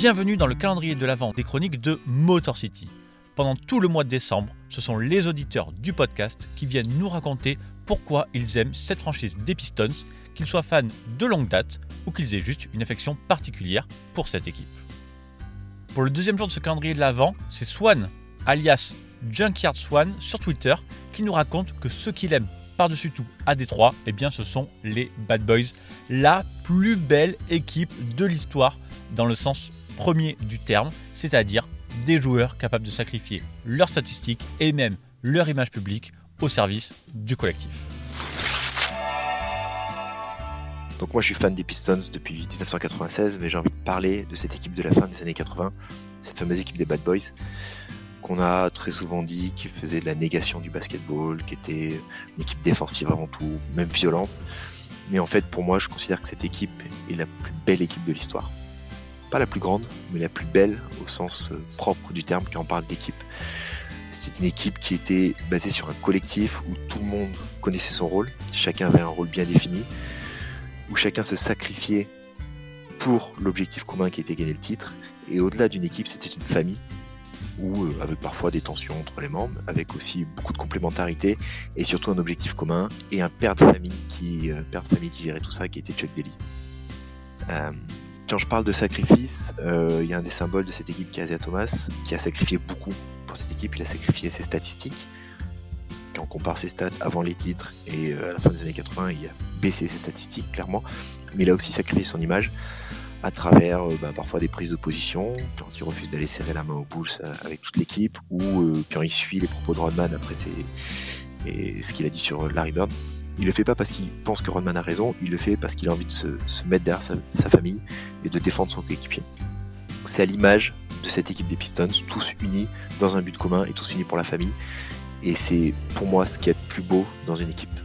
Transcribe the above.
Bienvenue dans le calendrier de l'Avent des chroniques de Motor City. Pendant tout le mois de décembre, ce sont les auditeurs du podcast qui viennent nous raconter pourquoi ils aiment cette franchise des Pistons, qu'ils soient fans de longue date ou qu'ils aient juste une affection particulière pour cette équipe. Pour le deuxième jour de ce calendrier de l'Avent, c'est Swan, alias Junkyard Swan sur Twitter, qui nous raconte que ce qu'il aime par-dessus tout à Détroit, eh bien ce sont les Bad Boys, la plus belle équipe de l'histoire dans le sens premier du terme, c'est-à-dire des joueurs capables de sacrifier leurs statistiques et même leur image publique au service du collectif. Donc moi je suis fan des Pistons depuis 1996, mais j'ai envie de parler de cette équipe de la fin des années 80, cette fameuse équipe des Bad Boys, qu'on a très souvent dit qui faisait de la négation du basketball, qui était une équipe défensive avant tout, même violente. Mais en fait pour moi je considère que cette équipe est la plus belle équipe de l'histoire pas la plus grande, mais la plus belle au sens euh, propre du terme quand on parle d'équipe. C'est une équipe qui était basée sur un collectif où tout le monde connaissait son rôle, chacun avait un rôle bien défini, où chacun se sacrifiait pour l'objectif commun qui était gagner le titre. Et au-delà d'une équipe, c'était une famille, où euh, avec parfois des tensions entre les membres, avec aussi beaucoup de complémentarité et surtout un objectif commun et un père de famille qui, euh, père de famille qui gérait tout ça, qui était Chuck Daly. Quand je parle de sacrifice, euh, il y a un des symboles de cette équipe qui est Asia Thomas, qui a sacrifié beaucoup pour cette équipe. Il a sacrifié ses statistiques. Quand on compare ses stats avant les titres et euh, à la fin des années 80, il a baissé ses statistiques, clairement. Mais il a aussi sacrifié son image à travers euh, bah, parfois des prises de position, quand il refuse d'aller serrer la main aux Bulls avec toute l'équipe, ou quand il suit les propos de Rodman après ce qu'il a dit sur Larry Bird. Il le fait pas parce qu'il pense que Rodman a raison, il le fait parce qu'il a envie de se, mettre derrière sa, famille et de défendre son coéquipier. C'est à l'image de cette équipe des Pistons, tous unis dans un but commun et tous unis pour la famille. Et c'est pour moi ce qui est le plus beau dans une équipe.